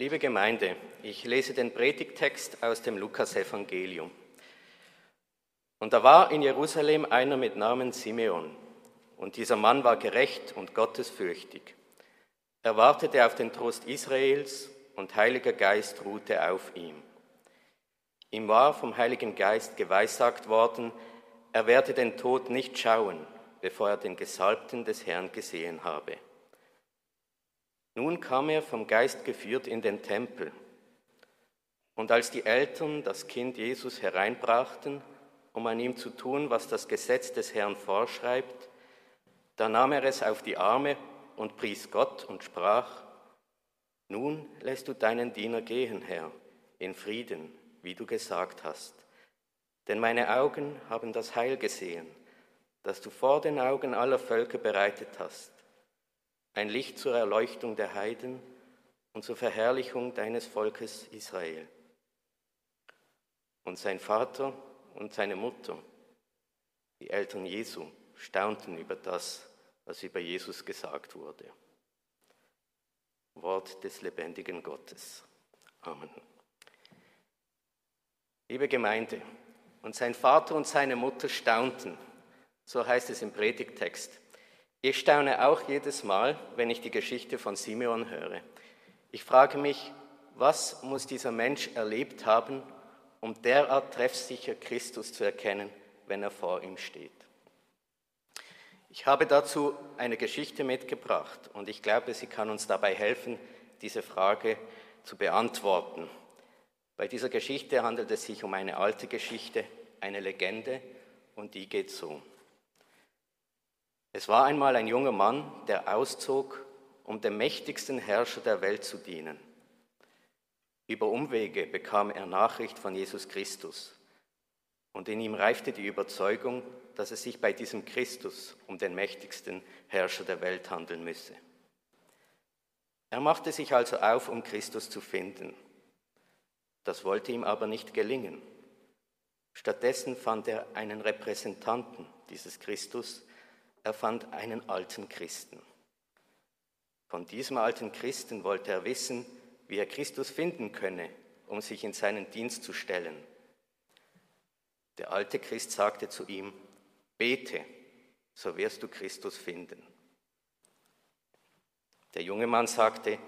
Liebe Gemeinde, ich lese den Predigtext aus dem Lukasevangelium. Und da war in Jerusalem einer mit Namen Simeon, und dieser Mann war gerecht und gottesfürchtig. Er wartete auf den Trost Israels, und Heiliger Geist ruhte auf ihm. Ihm war vom Heiligen Geist geweissagt worden, er werde den Tod nicht schauen, bevor er den Gesalbten des Herrn gesehen habe. Nun kam er vom Geist geführt in den Tempel. Und als die Eltern das Kind Jesus hereinbrachten, um an ihm zu tun, was das Gesetz des Herrn vorschreibt, da nahm er es auf die Arme und pries Gott und sprach, Nun lässt du deinen Diener gehen, Herr, in Frieden, wie du gesagt hast. Denn meine Augen haben das Heil gesehen, das du vor den Augen aller Völker bereitet hast ein Licht zur Erleuchtung der Heiden und zur Verherrlichung deines Volkes Israel. Und sein Vater und seine Mutter, die Eltern Jesu, staunten über das, was über Jesus gesagt wurde. Wort des lebendigen Gottes. Amen. Liebe Gemeinde, und sein Vater und seine Mutter staunten, so heißt es im Predigtext. Ich staune auch jedes Mal, wenn ich die Geschichte von Simeon höre. Ich frage mich, was muss dieser Mensch erlebt haben, um derart treffsicher Christus zu erkennen, wenn er vor ihm steht. Ich habe dazu eine Geschichte mitgebracht und ich glaube, sie kann uns dabei helfen, diese Frage zu beantworten. Bei dieser Geschichte handelt es sich um eine alte Geschichte, eine Legende und die geht so. Es war einmal ein junger Mann, der auszog, um dem mächtigsten Herrscher der Welt zu dienen. Über Umwege bekam er Nachricht von Jesus Christus und in ihm reifte die Überzeugung, dass es sich bei diesem Christus um den mächtigsten Herrscher der Welt handeln müsse. Er machte sich also auf, um Christus zu finden. Das wollte ihm aber nicht gelingen. Stattdessen fand er einen Repräsentanten dieses Christus, er fand einen alten Christen. Von diesem alten Christen wollte er wissen, wie er Christus finden könne, um sich in seinen Dienst zu stellen. Der alte Christ sagte zu ihm, bete, so wirst du Christus finden. Der junge Mann sagte,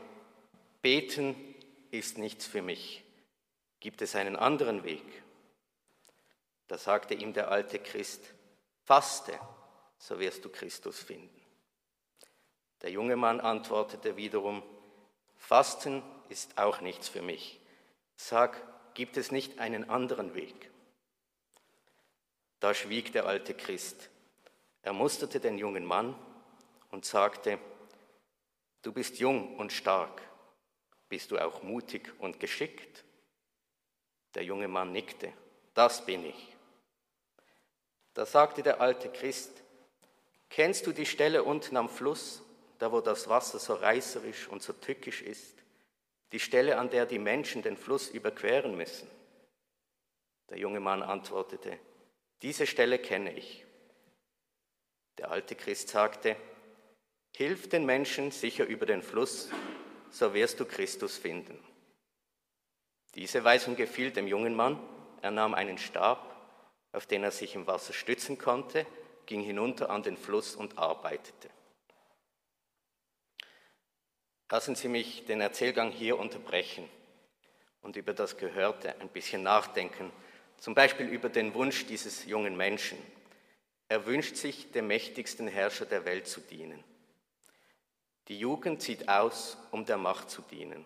beten ist nichts für mich. Gibt es einen anderen Weg? Da sagte ihm der alte Christ, faste so wirst du Christus finden. Der junge Mann antwortete wiederum, Fasten ist auch nichts für mich. Sag, gibt es nicht einen anderen Weg? Da schwieg der alte Christ. Er musterte den jungen Mann und sagte, du bist jung und stark, bist du auch mutig und geschickt? Der junge Mann nickte, das bin ich. Da sagte der alte Christ, Kennst du die Stelle unten am Fluss, da wo das Wasser so reißerisch und so tückisch ist? Die Stelle, an der die Menschen den Fluss überqueren müssen? Der junge Mann antwortete, diese Stelle kenne ich. Der alte Christ sagte, Hilf den Menschen sicher über den Fluss, so wirst du Christus finden. Diese Weisung gefiel dem jungen Mann. Er nahm einen Stab, auf den er sich im Wasser stützen konnte, ging hinunter an den Fluss und arbeitete. Lassen Sie mich den Erzählgang hier unterbrechen und über das Gehörte ein bisschen nachdenken, zum Beispiel über den Wunsch dieses jungen Menschen. Er wünscht sich, dem mächtigsten Herrscher der Welt zu dienen. Die Jugend zieht aus, um der Macht zu dienen.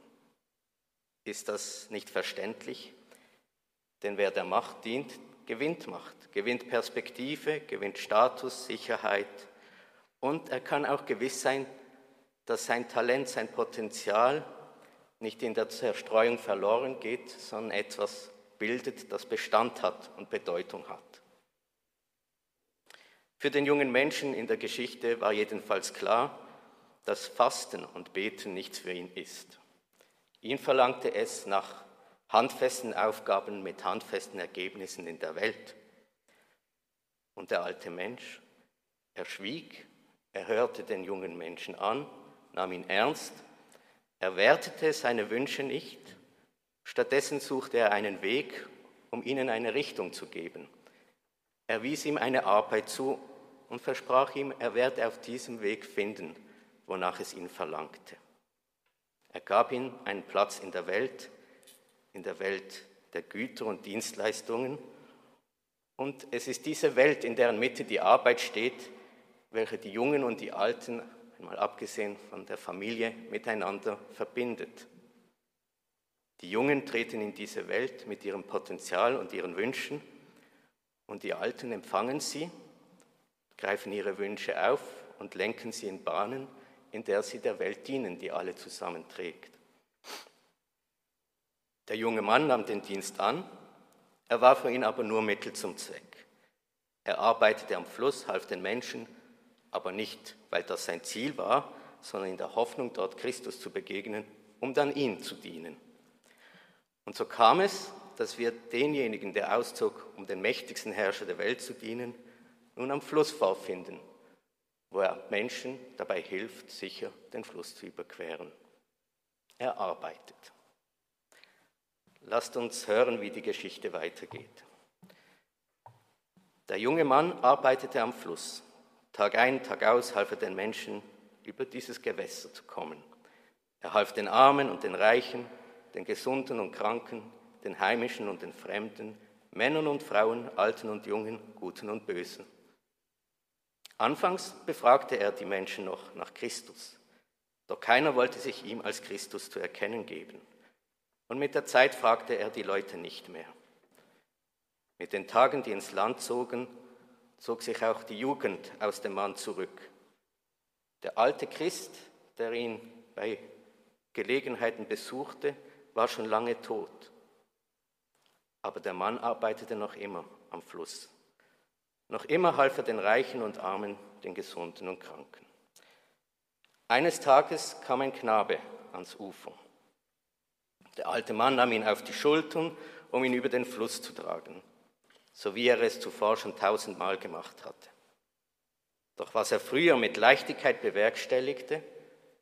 Ist das nicht verständlich? Denn wer der Macht dient, gewinnt Macht, gewinnt Perspektive, gewinnt Status, Sicherheit und er kann auch gewiss sein, dass sein Talent, sein Potenzial nicht in der Zerstreuung verloren geht, sondern etwas bildet, das Bestand hat und Bedeutung hat. Für den jungen Menschen in der Geschichte war jedenfalls klar, dass Fasten und Beten nichts für ihn ist. Ihn verlangte es nach handfesten Aufgaben mit handfesten Ergebnissen in der Welt. Und der alte Mensch, er schwieg, er hörte den jungen Menschen an, nahm ihn ernst, Er wertete seine Wünsche nicht, stattdessen suchte er einen Weg, um ihnen eine Richtung zu geben. Er wies ihm eine Arbeit zu und versprach ihm, er werde auf diesem Weg finden, wonach es ihn verlangte. Er gab ihm einen Platz in der Welt, in der Welt der Güter und Dienstleistungen. Und es ist diese Welt, in deren Mitte die Arbeit steht, welche die Jungen und die Alten, einmal abgesehen von der Familie, miteinander verbindet. Die Jungen treten in diese Welt mit ihrem Potenzial und ihren Wünschen und die Alten empfangen sie, greifen ihre Wünsche auf und lenken sie in Bahnen, in der sie der Welt dienen, die alle zusammenträgt. Der junge Mann nahm den Dienst an, er war für ihn aber nur Mittel zum Zweck. Er arbeitete am Fluss, half den Menschen, aber nicht, weil das sein Ziel war, sondern in der Hoffnung, dort Christus zu begegnen, um dann ihm zu dienen. Und so kam es, dass wir denjenigen, der auszog, um den mächtigsten Herrscher der Welt zu dienen, nun am Fluss vorfinden, wo er Menschen dabei hilft, sicher den Fluss zu überqueren. Er arbeitet. Lasst uns hören, wie die Geschichte weitergeht. Der junge Mann arbeitete am Fluss. Tag ein, Tag aus half er den Menschen, über dieses Gewässer zu kommen. Er half den Armen und den Reichen, den Gesunden und Kranken, den Heimischen und den Fremden, Männern und Frauen, Alten und Jungen, Guten und Bösen. Anfangs befragte er die Menschen noch nach Christus, doch keiner wollte sich ihm als Christus zu erkennen geben. Und mit der Zeit fragte er die Leute nicht mehr. Mit den Tagen, die ins Land zogen, zog sich auch die Jugend aus dem Mann zurück. Der alte Christ, der ihn bei Gelegenheiten besuchte, war schon lange tot. Aber der Mann arbeitete noch immer am Fluss. Noch immer half er den Reichen und Armen, den Gesunden und Kranken. Eines Tages kam ein Knabe ans Ufer. Der alte Mann nahm ihn auf die Schultern, um ihn über den Fluss zu tragen, so wie er es zuvor schon tausendmal gemacht hatte. Doch was er früher mit Leichtigkeit bewerkstelligte,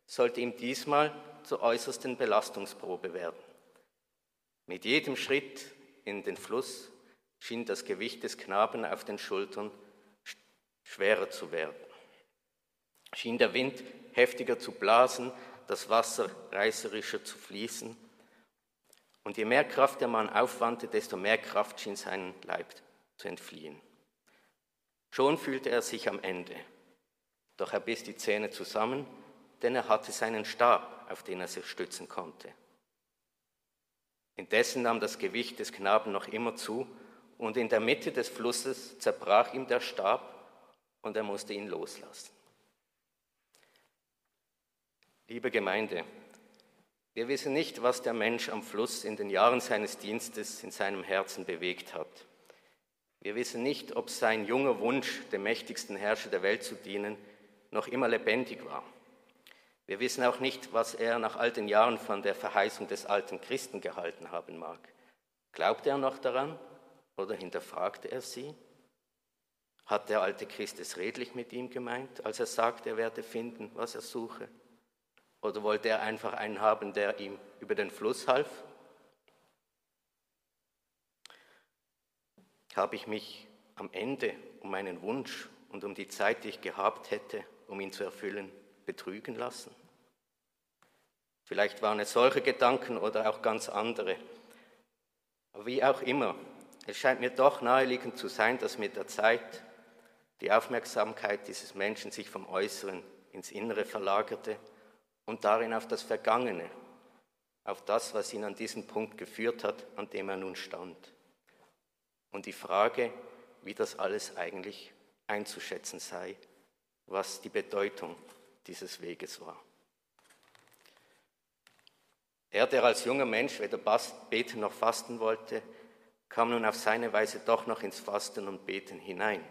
sollte ihm diesmal zur äußersten Belastungsprobe werden. Mit jedem Schritt in den Fluss schien das Gewicht des Knaben auf den Schultern schwerer zu werden. Schien der Wind heftiger zu blasen, das Wasser reißerischer zu fließen. Und je mehr Kraft der Mann aufwandte, desto mehr Kraft schien seinen Leib zu entfliehen. Schon fühlte er sich am Ende. Doch er biss die Zähne zusammen, denn er hatte seinen Stab, auf den er sich stützen konnte. Indessen nahm das Gewicht des Knaben noch immer zu, und in der Mitte des Flusses zerbrach ihm der Stab und er musste ihn loslassen. Liebe Gemeinde, wir wissen nicht, was der Mensch am Fluss in den Jahren seines Dienstes in seinem Herzen bewegt hat. Wir wissen nicht, ob sein junger Wunsch, dem mächtigsten Herrscher der Welt zu dienen, noch immer lebendig war. Wir wissen auch nicht, was er nach all den Jahren von der Verheißung des alten Christen gehalten haben mag. Glaubt er noch daran oder hinterfragte er sie? Hat der alte Christ es redlich mit ihm gemeint, als er sagt, er werde finden, was er suche? Oder wollte er einfach einen haben, der ihm über den Fluss half? Habe ich mich am Ende um meinen Wunsch und um die Zeit, die ich gehabt hätte, um ihn zu erfüllen, betrügen lassen? Vielleicht waren es solche Gedanken oder auch ganz andere. Aber wie auch immer, es scheint mir doch naheliegend zu sein, dass mit der Zeit die Aufmerksamkeit dieses Menschen sich vom Äußeren ins Innere verlagerte und darin auf das Vergangene, auf das, was ihn an diesen Punkt geführt hat, an dem er nun stand. Und die Frage, wie das alles eigentlich einzuschätzen sei, was die Bedeutung dieses Weges war. Er, der als junger Mensch weder beten noch fasten wollte, kam nun auf seine Weise doch noch ins Fasten und Beten hinein.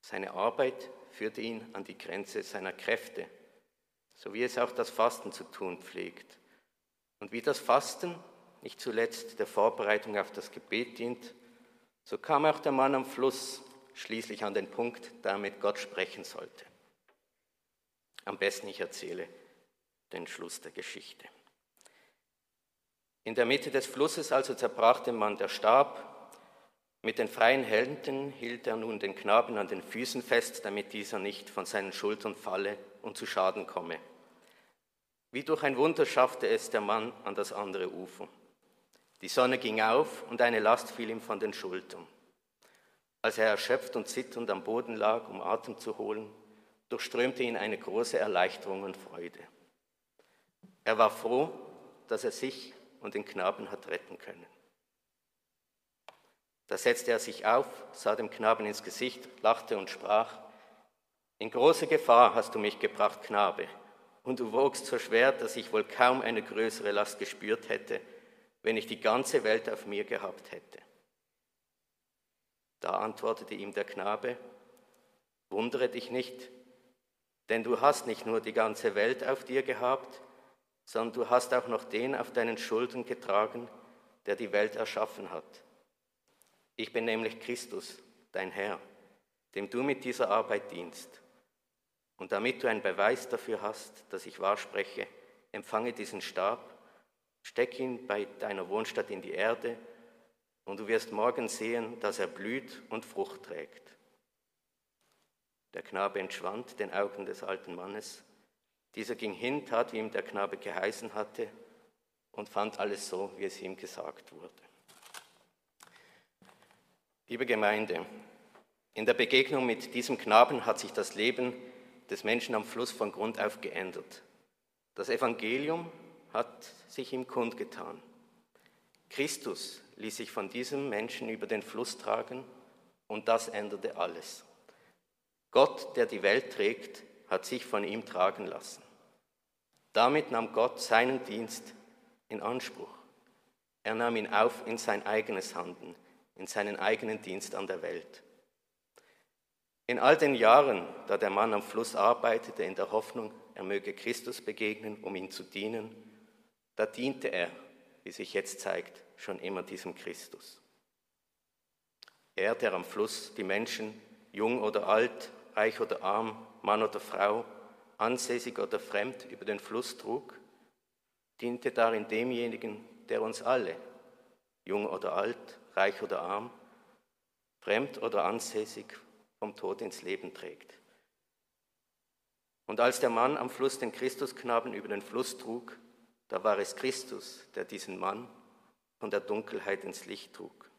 Seine Arbeit führte ihn an die Grenze seiner Kräfte, so wie es auch das Fasten zu tun pflegt. Und wie das Fasten nicht zuletzt der Vorbereitung auf das Gebet dient, so kam auch der Mann am Fluss schließlich an den Punkt, da er mit Gott sprechen sollte. Am besten ich erzähle, den Schluss der Geschichte. In der Mitte des Flusses also zerbrach dem Mann der Stab. Mit den freien Händen hielt er nun den Knaben an den Füßen fest, damit dieser nicht von seinen Schultern falle und zu Schaden komme. Wie durch ein Wunder schaffte es der Mann an das andere Ufer. Die Sonne ging auf und eine Last fiel ihm von den Schultern. Als er erschöpft und zitternd am Boden lag, um Atem zu holen, durchströmte ihn eine große Erleichterung und Freude. Er war froh, dass er sich und den Knaben hat retten können. Da setzte er sich auf, sah dem Knaben ins Gesicht, lachte und sprach, In große Gefahr hast du mich gebracht, Knabe, und du wogst so schwer, dass ich wohl kaum eine größere Last gespürt hätte, wenn ich die ganze Welt auf mir gehabt hätte. Da antwortete ihm der Knabe, Wundere dich nicht, denn du hast nicht nur die ganze Welt auf dir gehabt, sondern du hast auch noch den auf deinen Schultern getragen, der die Welt erschaffen hat. Ich bin nämlich Christus, dein Herr, dem du mit dieser Arbeit dienst. Und damit du einen Beweis dafür hast, dass ich wahr spreche, empfange diesen Stab, steck ihn bei deiner Wohnstadt in die Erde und du wirst morgen sehen, dass er blüht und Frucht trägt. Der Knabe entschwand den Augen des alten Mannes. Dieser ging hin, tat, wie ihm der Knabe geheißen hatte und fand alles so, wie es ihm gesagt wurde. Liebe Gemeinde, in der Begegnung mit diesem Knaben hat sich das Leben des Menschen am Fluss von Grund auf geändert. Das Evangelium hat sich ihm kundgetan. Christus ließ sich von diesem Menschen über den Fluss tragen und das änderte alles. Gott, der die Welt trägt, hat sich von ihm tragen lassen. Damit nahm Gott seinen Dienst in Anspruch. Er nahm ihn auf in sein eigenes Handeln, in seinen eigenen Dienst an der Welt. In all den Jahren, da der Mann am Fluss arbeitete, in der Hoffnung, er möge Christus begegnen, um ihm zu dienen, da diente er, wie sich jetzt zeigt, schon immer diesem Christus. Er, der am Fluss die Menschen, jung oder alt, reich oder arm, Mann oder Frau, ansässig oder fremd über den Fluss trug, diente darin demjenigen, der uns alle, jung oder alt, reich oder arm, fremd oder ansässig, vom Tod ins Leben trägt. Und als der Mann am Fluss den Christusknaben über den Fluss trug, da war es Christus, der diesen Mann von der Dunkelheit ins Licht trug.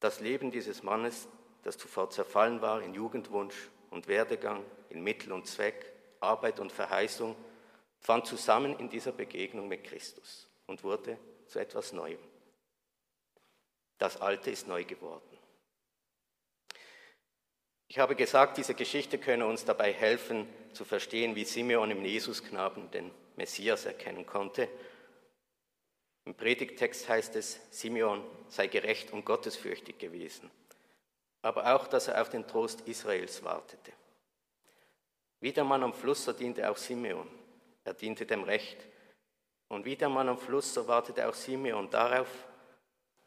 Das Leben dieses Mannes, das zuvor zerfallen war in Jugendwunsch und Werdegang, in Mittel und Zweck, Arbeit und Verheißung, fand zusammen in dieser Begegnung mit Christus und wurde zu etwas Neuem. Das Alte ist neu geworden. Ich habe gesagt, diese Geschichte könne uns dabei helfen, zu verstehen, wie Simeon im Jesusknaben den Messias erkennen konnte. Im Predigtext heißt es, Simeon sei gerecht und gottesfürchtig gewesen, aber auch, dass er auf den Trost Israels wartete. Wie der Mann am Fluss, so diente auch Simeon. Er diente dem Recht. Und wie der Mann am Fluss, so wartete auch Simeon darauf,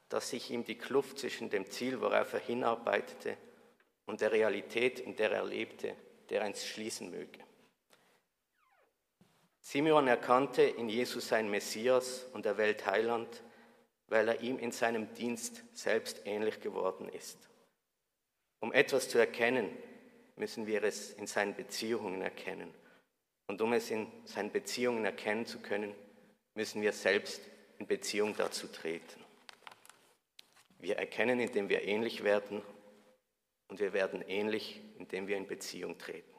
dass sich ihm die Kluft zwischen dem Ziel, worauf er hinarbeitete, und der Realität, in der er lebte, der eins schließen möge. Simeon erkannte in Jesus sein Messias und der Welt Heiland, weil er ihm in seinem Dienst selbst ähnlich geworden ist. Um etwas zu erkennen, müssen wir es in seinen Beziehungen erkennen. Und um es in seinen Beziehungen erkennen zu können, müssen wir selbst in Beziehung dazu treten. Wir erkennen, indem wir ähnlich werden und wir werden ähnlich, indem wir in Beziehung treten.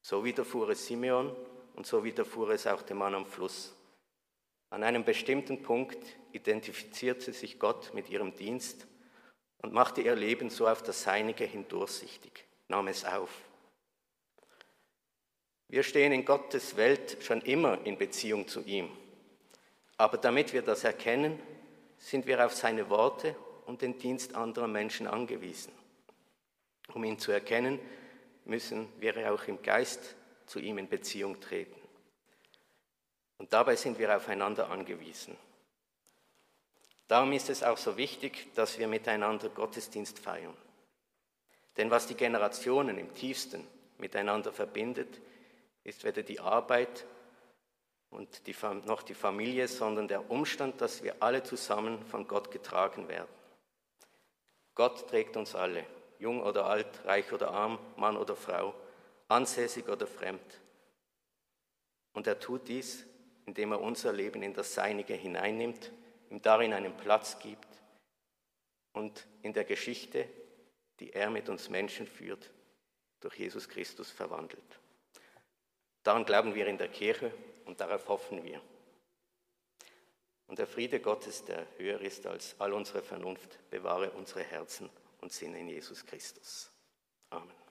So widerfuhr es Simeon und so widerfuhr es auch dem Mann am Fluss. An einem bestimmten Punkt identifizierte sich Gott mit ihrem Dienst und machte ihr Leben so auf das Seinige hin durchsichtig, nahm es auf. Wir stehen in Gottes Welt schon immer in Beziehung zu ihm. Aber damit wir das erkennen, sind wir auf seine Worte und den Dienst anderer Menschen angewiesen. Um ihn zu erkennen, müssen wir auch im Geist zu ihm in Beziehung treten. Und dabei sind wir aufeinander angewiesen. Darum ist es auch so wichtig, dass wir miteinander Gottesdienst feiern. Denn was die Generationen im tiefsten miteinander verbindet, ist weder die Arbeit und die, noch die Familie, sondern der Umstand, dass wir alle zusammen von Gott getragen werden. Gott trägt uns alle, jung oder alt, reich oder arm, Mann oder Frau, ansässig oder fremd. Und er tut dies, indem er unser Leben in das Seinige hineinnimmt, ihm darin einen Platz gibt und in der Geschichte, die er mit uns Menschen führt, durch Jesus Christus verwandelt. Daran glauben wir in der Kirche und darauf hoffen wir. Und der Friede Gottes, der höher ist als all unsere Vernunft, bewahre unsere Herzen und Sinne in Jesus Christus. Amen.